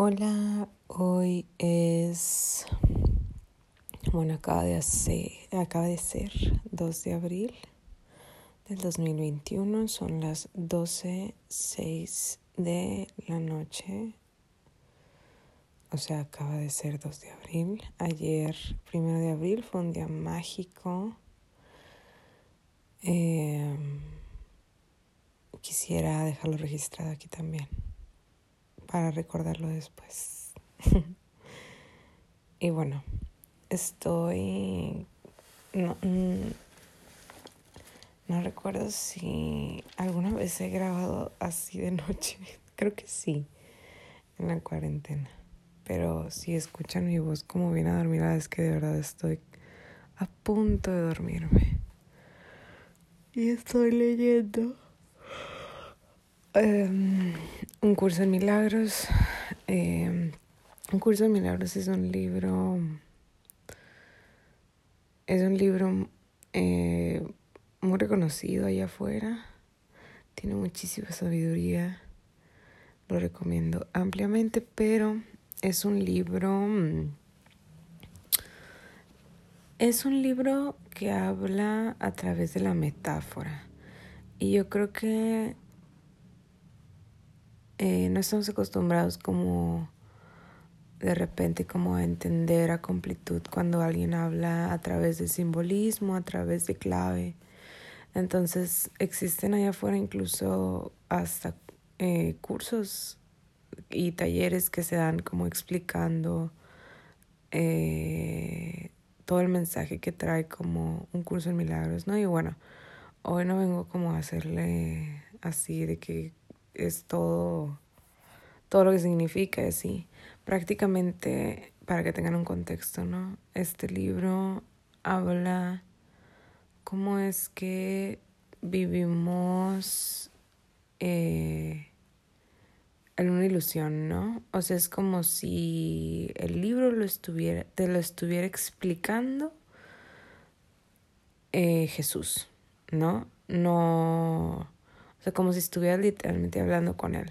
Hola, hoy es, bueno, acaba de, hacer, acaba de ser 2 de abril del 2021, son las 12.06 de la noche, o sea, acaba de ser 2 de abril. Ayer, primero de abril, fue un día mágico. Eh, quisiera dejarlo registrado aquí también para recordarlo después. y bueno, estoy... No, mm, no recuerdo si alguna vez he grabado así de noche. Creo que sí, en la cuarentena. Pero si escuchan mi voz como bien adormida, es que de verdad estoy a punto de dormirme. Y estoy leyendo Em, un curso de milagros. Em, un curso de milagros es un libro. Es un libro eh, muy reconocido allá afuera. Tiene muchísima sabiduría. Lo recomiendo ampliamente, pero es un libro. Es un libro que habla a través de la metáfora. Y yo creo que eh, no estamos acostumbrados como de repente como a entender a completud cuando alguien habla a través de simbolismo, a través de clave. Entonces existen allá afuera incluso hasta eh, cursos y talleres que se dan como explicando eh, todo el mensaje que trae como un curso en milagros, ¿no? Y bueno, hoy no vengo como a hacerle así de que es todo, todo lo que significa, así. Prácticamente, para que tengan un contexto, ¿no? Este libro habla cómo es que vivimos eh, en una ilusión, ¿no? O sea, es como si el libro lo estuviera, te lo estuviera explicando eh, Jesús, ¿no? No o sea, como si estuvieras literalmente hablando con él.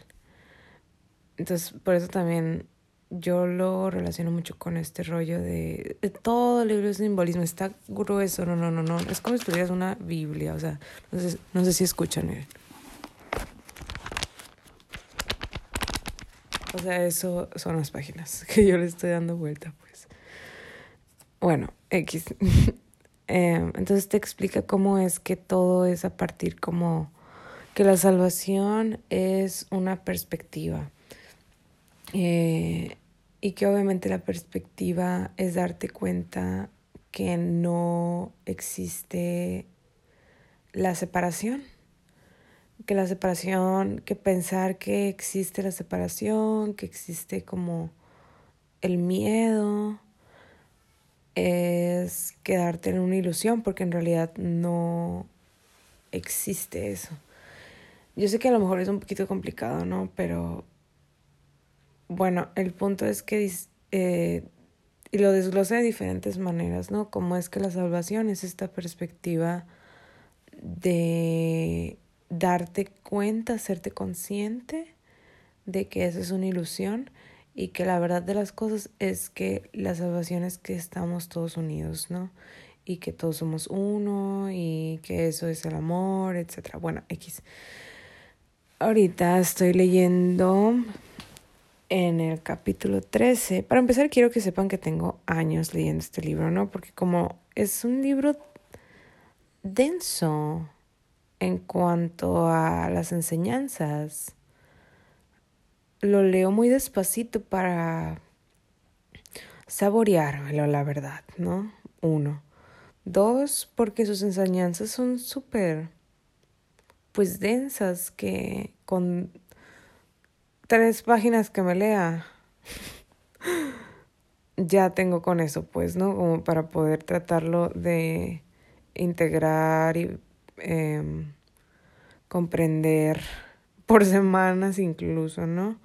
Entonces, por eso también yo lo relaciono mucho con este rollo de, todo el libro es simbolismo, está grueso, no, no, no, no, es como si tuvieras una Biblia, o sea, no sé, no sé si escuchan. él. O sea, eso son las páginas que yo le estoy dando vuelta, pues. Bueno, X. Em, entonces te explica cómo es que todo es a partir como que la salvación es una perspectiva eh, y que obviamente la perspectiva es darte cuenta que no existe la separación, que la separación, que pensar que existe la separación, que existe como el miedo, es quedarte en una ilusión porque en realidad no existe eso. Yo sé que a lo mejor es un poquito complicado, ¿no? Pero bueno, el punto es que eh, y lo desglosa de diferentes maneras, ¿no? Como es que la salvación es esta perspectiva de darte cuenta, hacerte consciente de que eso es una ilusión y que la verdad de las cosas es que la salvación es que estamos todos unidos, ¿no? Y que todos somos uno y que eso es el amor, etcétera. Bueno, X. Ahorita estoy leyendo en el capítulo 13. Para empezar, quiero que sepan que tengo años leyendo este libro, ¿no? Porque como es un libro denso en cuanto a las enseñanzas, lo leo muy despacito para saboreármelo, la verdad, ¿no? Uno. Dos, porque sus enseñanzas son súper pues densas que con tres páginas que me lea ya tengo con eso pues no como para poder tratarlo de integrar y em, comprender por semanas incluso no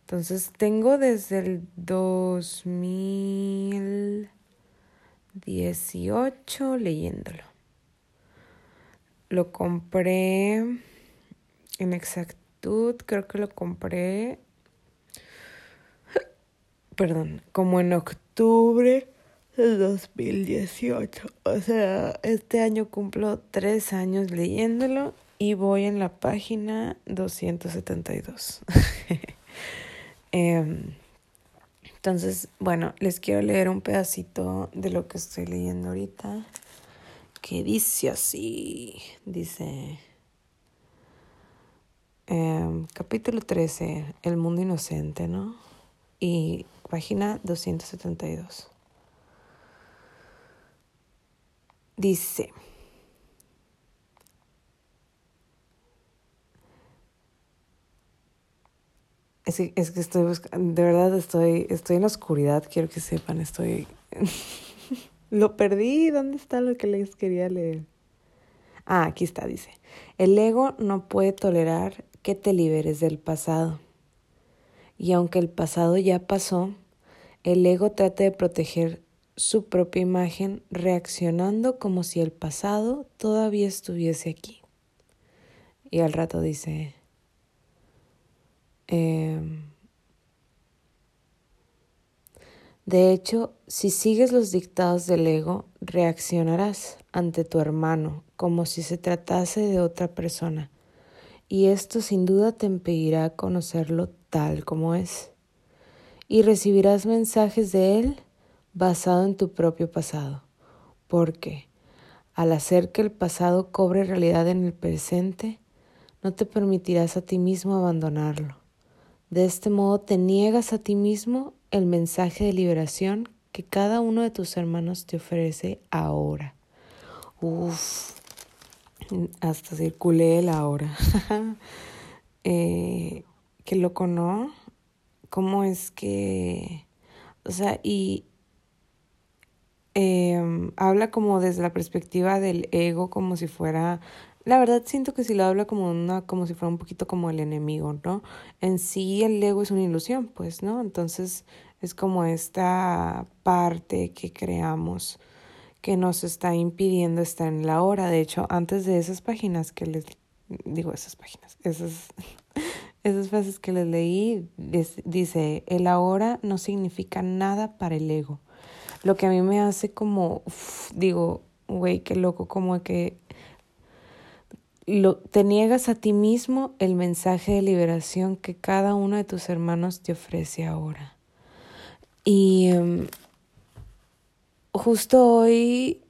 entonces tengo desde el 2018 leyéndolo lo compré en exactitud, creo que lo compré perdón, como en octubre del 2018. O sea, este año cumplo tres años leyéndolo y voy en la página 272. Em, entonces, bueno, les quiero leer un pedacito de lo que estoy leyendo ahorita, que dice así, dice... Em, capítulo 13, El mundo inocente, ¿no? Y página 272. Dice, es que, es que estoy buscando, de verdad estoy, estoy en la oscuridad, quiero que sepan, estoy... lo perdí, ¿dónde está lo que les quería leer? Ah, aquí está, dice. El ego no puede tolerar que te liberes del pasado. Y aunque el pasado ya pasó, el ego trata de proteger su propia imagen reaccionando como si el pasado todavía estuviese aquí. Y al rato dice, em, de hecho, si sigues los dictados del ego, reaccionarás ante tu hermano como si se tratase de otra persona, y esto sin duda te impedirá conocerlo tal como es, y recibirás mensajes de él basado en tu propio pasado, porque al hacer que el pasado cobre realidad en el presente, no te permitirás a ti mismo abandonarlo. De este modo te niegas a ti mismo el mensaje de liberación que cada uno de tus hermanos te ofrece ahora. Uf, hasta circulé el ahora. eh, qué loco, ¿no? ¿Cómo es que... O sea, y, eh, habla como desde la perspectiva del ego, como si fuera, la verdad siento que si lo habla como una, como si fuera un poquito como el enemigo, ¿no? En sí el ego es una ilusión, pues, ¿no? Entonces es como esta parte que creamos que nos está impidiendo estar en la hora. De hecho, antes de esas páginas que les digo esas páginas, esas esas frases que les leí, dice, el ahora no significa nada para el ego. Lo que a mí me hace como, digo, güey, qué loco, como que lo, te niegas a ti mismo el mensaje de liberación que cada uno de tus hermanos te ofrece ahora. Y em, justo hoy,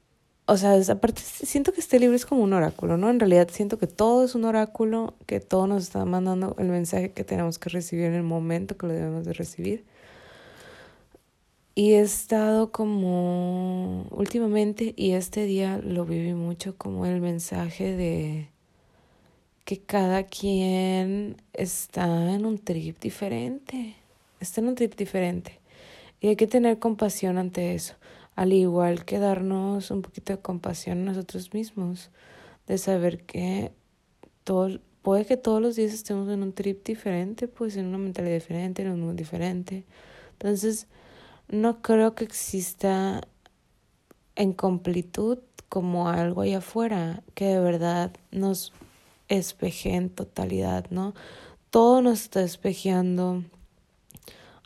o sea, aparte siento que este libro es como un oráculo, ¿no? En realidad siento que todo es un oráculo, que todo nos está mandando el mensaje que tenemos que recibir en el momento que lo debemos de recibir. Y he estado como últimamente, y este día lo viví mucho como el mensaje de que cada quien está en un trip diferente, está en un trip diferente. Y hay que tener compasión ante eso, al igual que darnos un poquito de compasión a nosotros mismos, de saber que todo, puede que todos los días estemos en un trip diferente, pues en una mentalidad diferente, en un mundo diferente. Entonces, no creo que exista en completud como algo allá afuera que de verdad nos espeje en totalidad, ¿no? Todo nos está espejeando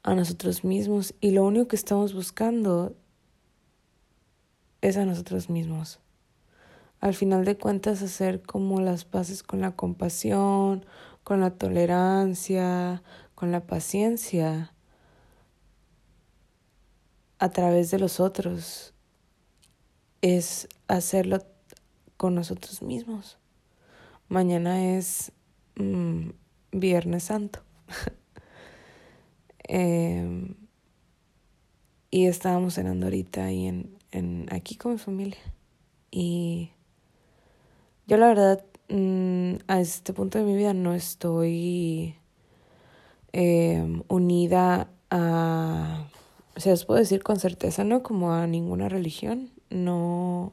a nosotros mismos y lo único que estamos buscando es a nosotros mismos. Al final de cuentas, hacer como las paces con la compasión, con la tolerancia, con la paciencia a través de los otros es hacerlo con nosotros mismos. Mañana es mm, Viernes Santo. Em, y estábamos cenando ahorita ahí en, en, aquí con mi familia. Y yo la verdad mm, a este punto de mi vida no estoy em, unida a o sea, os puedo decir con certeza, no como a ninguna religión, no,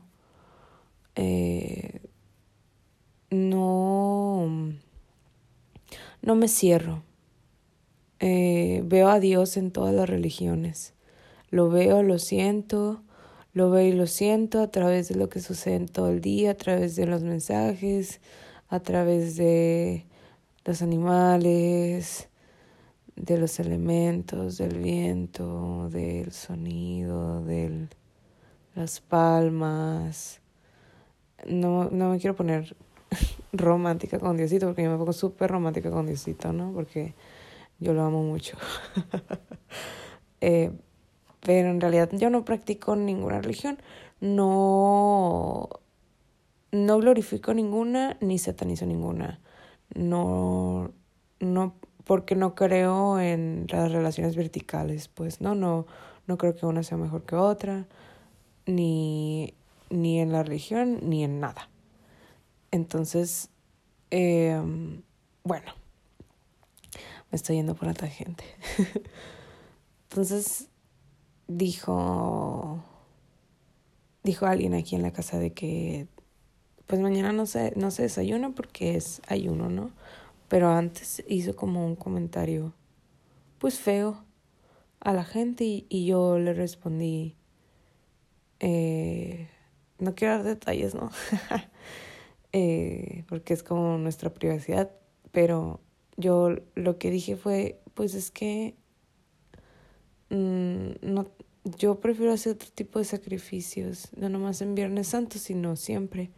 eh, no, no me cierro. Eh, veo a Dios en todas las religiones. Lo veo, lo siento, lo veo y lo siento a través de lo que sucede en todo el día, a través de los mensajes, a través de los animales, de los elementos, del viento, del sonido, de las palmas. No, no me quiero poner romántica con Diosito, porque yo me pongo súper romántica con Diosito, ¿no? Porque yo lo amo mucho. eh, pero en realidad yo no practico ninguna religión, no, no glorifico ninguna ni satanizo ninguna. No, no, porque no creo en las relaciones verticales, pues no, no, no creo que una sea mejor que otra, ni, ni en la religión, ni en nada. Entonces, eh, bueno, me estoy yendo por la tangente. Entonces, dijo, dijo alguien aquí en la casa de que, pues mañana no se, no se desayuna porque es ayuno, ¿no? Pero antes hizo como un comentario, pues feo, a la gente y, y yo le respondí, eh, no quiero dar detalles, ¿no? eh, porque es como nuestra privacidad, pero yo lo que dije fue, pues es que mm, no, yo prefiero hacer otro tipo de sacrificios, no nomás en Viernes Santo, sino siempre,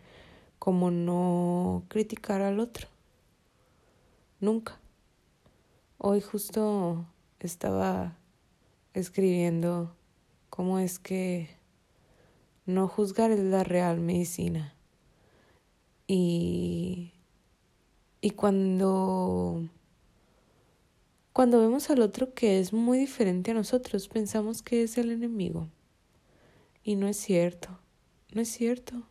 como no criticar al otro. Nunca. Hoy justo estaba escribiendo cómo es que no juzgar es la real medicina. Y, y cuando cuando vemos al otro que es muy diferente a nosotros, pensamos que es el enemigo. Y no es cierto, no es cierto.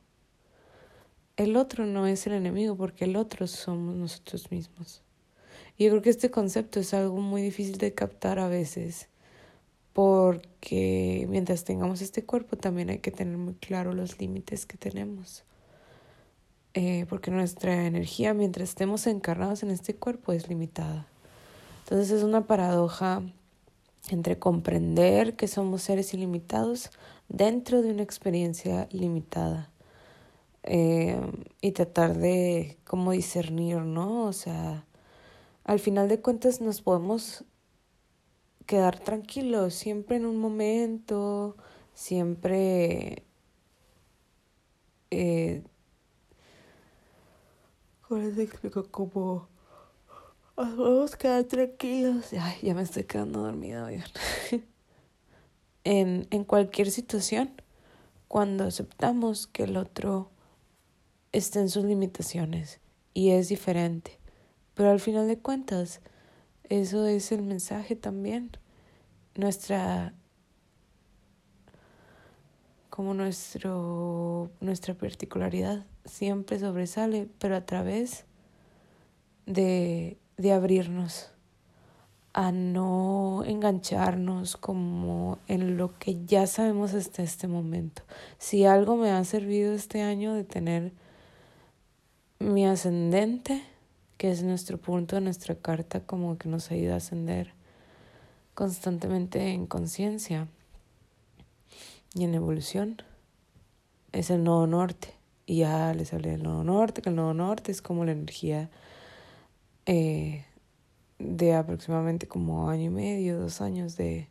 El otro no es el enemigo porque el otro somos nosotros mismos. Y yo creo que este concepto es algo muy difícil de captar a veces porque mientras tengamos este cuerpo también hay que tener muy claro los límites que tenemos. Eh, porque nuestra energía mientras estemos encarnados en este cuerpo es limitada. Entonces es una paradoja entre comprender que somos seres ilimitados dentro de una experiencia limitada eh, y tratar de cómo discernir, ¿no? O sea, al final de cuentas nos podemos quedar tranquilos siempre en un momento, siempre... Eh, ¿Cómo les explico? Como Vamos a quedar tranquilos. Ay, ya me estoy quedando dormida, en, en cualquier situación, cuando aceptamos que el otro está en sus limitaciones y es diferente. Pero al final de cuentas, eso es el mensaje también. Nuestra como nuestro nuestra particularidad siempre sobresale, pero a través de de abrirnos a no engancharnos como en lo que ya sabemos hasta este momento. Si algo me ha servido este año de tener mi ascendente, que es nuestro punto de nuestra carta, como que nos ayuda a ascender constantemente en conciencia y en evolución, es el nodo norte. Y ya les hablé del nodo norte, que el nodo norte es como la energía eh, de aproximadamente como año y medio, dos años de,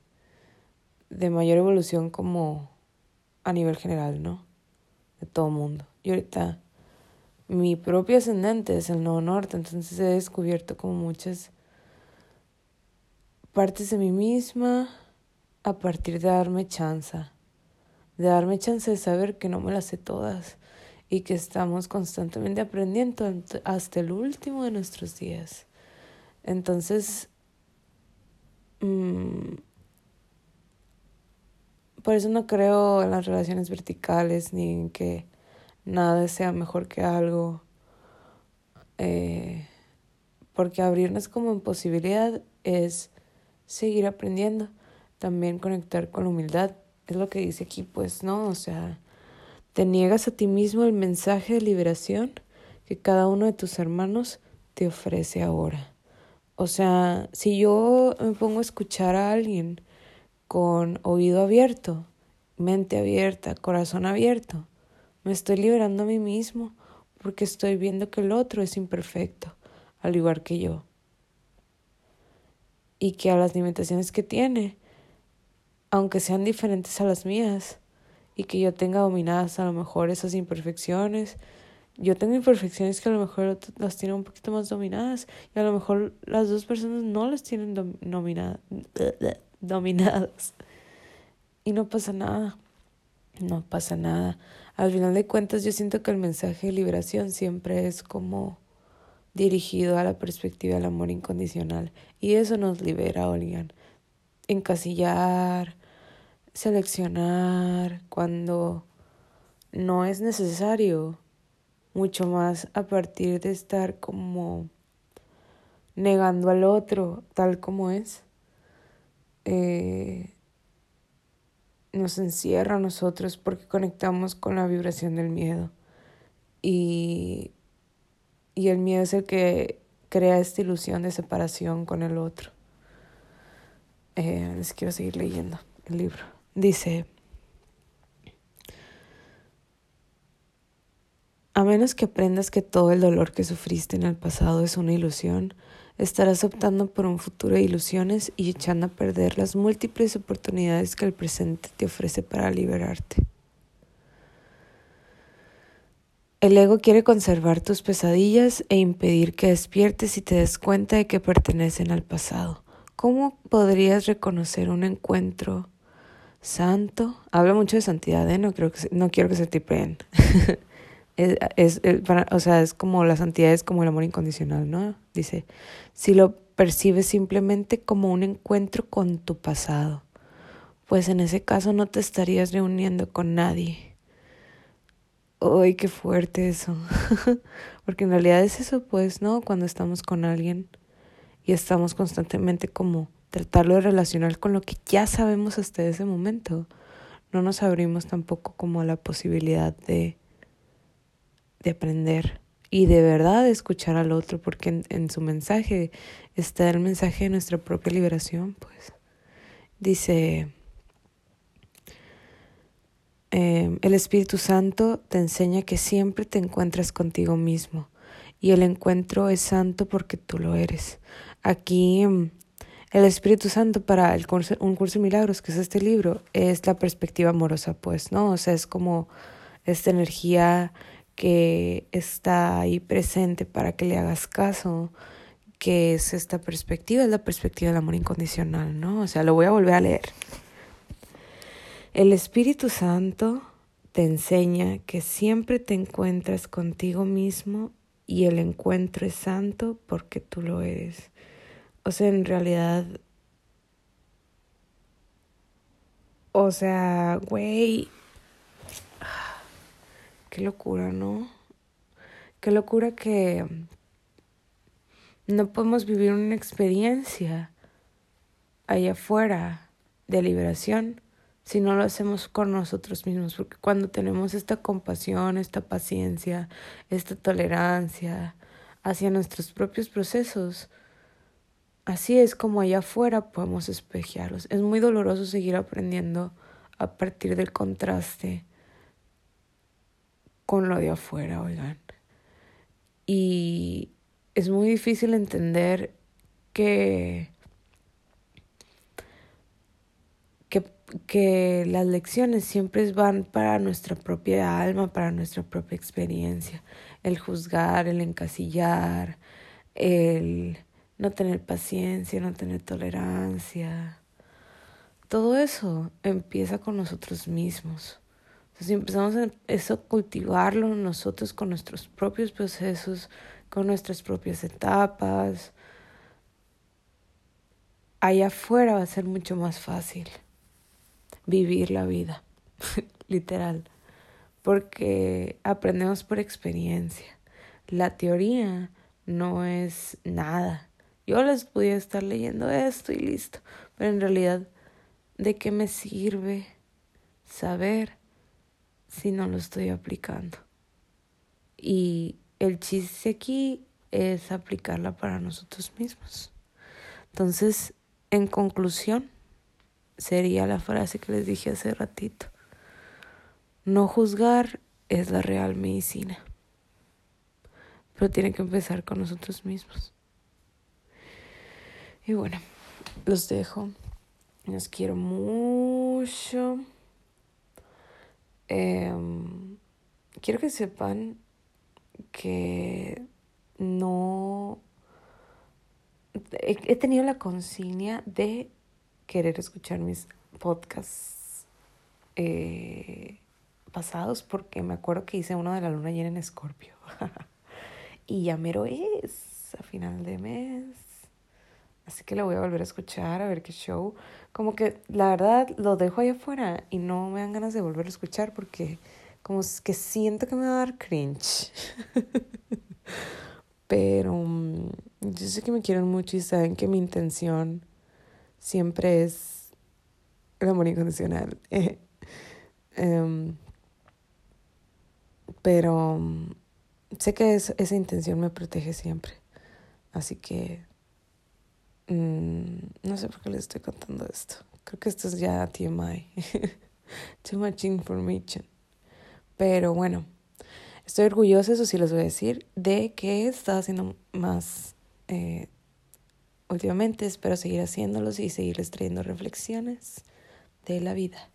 de mayor evolución como a nivel general, ¿no? De todo mundo. Y ahorita mi propio ascendente es el Nuevo Norte, entonces he descubierto como muchas partes de mí misma a partir de darme chance, de darme chance de saber que no me las sé todas y que estamos constantemente aprendiendo hasta el último de nuestros días. Entonces, mm, por eso no creo en las relaciones verticales ni en que nada sea mejor que algo. Eh, porque abrirnos como en posibilidad es seguir aprendiendo, también conectar con humildad. Es lo que dice aquí, pues, ¿no? O sea, te niegas a ti mismo el mensaje de liberación que cada uno de tus hermanos te ofrece ahora. O sea, si yo me pongo a escuchar a alguien con oído abierto, mente abierta, corazón abierto, me estoy liberando a mí mismo porque estoy viendo que el otro es imperfecto, al igual que yo. y que a las limitaciones que tiene, aunque sean diferentes a las mías, y que yo tenga dominadas a lo mejor esas imperfecciones, yo tengo imperfecciones que a lo mejor las tiene un poquito más dominadas y a lo mejor las dos personas no las tienen dominadas. Y no pasa nada, no pasa nada. Al final de cuentas yo siento que el mensaje de liberación siempre es como dirigido a la perspectiva del amor incondicional. Y eso nos libera, Olgan. Encasillar, seleccionar cuando no es necesario. Mucho más a partir de estar como negando al otro tal como es. Eh, nos encierra a nosotros porque conectamos con la vibración del miedo. Y y el miedo es el que crea esta ilusión de separación con el otro. Eh, les quiero seguir leyendo el libro. Dice, a menos que aprendas que todo el dolor que sufriste en el pasado es una ilusión, estarás optando por un futuro de ilusiones y echando a perder las múltiples oportunidades que el presente te ofrece para liberarte. El ego quiere conservar tus pesadillas e impedir que despiertes y te des cuenta de que pertenecen al pasado. ¿Cómo podrías reconocer un encuentro santo? Habla mucho de santidad, ¿eh? No, creo que no quiero que se tipeen. es, o sea, es como la santidad es como el amor incondicional, ¿no? Dice, si lo percibes simplemente como un encuentro con tu pasado, pues en ese caso no te estarías reuniendo con nadie ¡Ay, qué fuerte eso! Porque en realidad es eso, pues, ¿no? Cuando estamos con alguien y estamos constantemente como tratarlo de relacionar con lo que ya sabemos hasta ese momento. No nos abrimos tampoco como a la posibilidad de, de aprender y de verdad escuchar al otro, porque en, su mensaje está el mensaje de nuestra propia liberación, pues. Dice, Em, el Espíritu Santo te enseña que siempre te encuentras contigo mismo y el encuentro es santo porque tú lo eres. Aquí em, el Espíritu Santo para el curso, un curso de milagros, que es este libro, es la perspectiva amorosa, pues, ¿no? O sea, es como esta energía que está ahí presente para que le hagas caso, que es esta perspectiva, es la perspectiva del amor incondicional, ¿no? O sea, lo voy a volver a leer. El Espíritu Santo te enseña que siempre te encuentras contigo mismo y el encuentro es santo porque tú lo eres. O sea, en realidad, o sea, güey, qué locura, ¿no? Qué locura que no podemos vivir una experiencia allá afuera de liberación si no lo hacemos con nosotros mismos, porque cuando tenemos esta compasión, esta paciencia, esta tolerancia hacia nuestros propios procesos, así es como allá afuera podemos espejearlos. Es muy doloroso seguir aprendiendo a partir del contraste con lo de afuera, oigan. Y es muy difícil entender que que las lecciones siempre van para nuestra propia alma, para nuestra propia experiencia. El juzgar, el encasillar, el no tener paciencia, no tener tolerancia. Todo eso empieza con nosotros mismos. si empezamos a eso cultivarlo nosotros con nuestros propios procesos, con nuestras propias etapas, allá afuera va a ser mucho más fácil vivir la vida, literal, porque aprendemos por experiencia. La teoría no es nada. Yo les podía estar leyendo esto y listo, pero en realidad, ¿de qué me sirve saber si no lo estoy aplicando? Y el chiste aquí es aplicarla para nosotros mismos. Entonces, en conclusión, sería la frase que les dije hace ratito. No juzgar es la real medicina, pero tiene que empezar con nosotros mismos. Y bueno, los dejo. Los quiero mucho. Em, quiero que sepan que no he, tenido la consigna de querer escuchar mis podcasts eh, pasados porque me acuerdo que hice uno de la luna llena en Escorpio y ya mero es a final de mes así que lo voy a volver a escuchar a ver qué show como que la verdad lo dejo ahí afuera y no me dan ganas de volver a escuchar porque como que siento que me va a dar cringe Pero mm, yo sé que me quieren mucho y saben que mi intención siempre es el amor incondicional. Em, pero mm, sé que esa intención me protege siempre. Así que mm, no sé por qué les estoy contando esto. Creo que esto es ya TMI. Too much information. Pero bueno. Estoy orgullosa, eso sí les voy a decir, de que he estado haciendo más eh, últimamente. Espero seguir haciéndolos y seguirles trayendo reflexiones de la vida.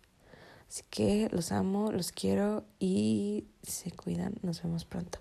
Así que los amo, los quiero y se cuidan. Nos vemos pronto.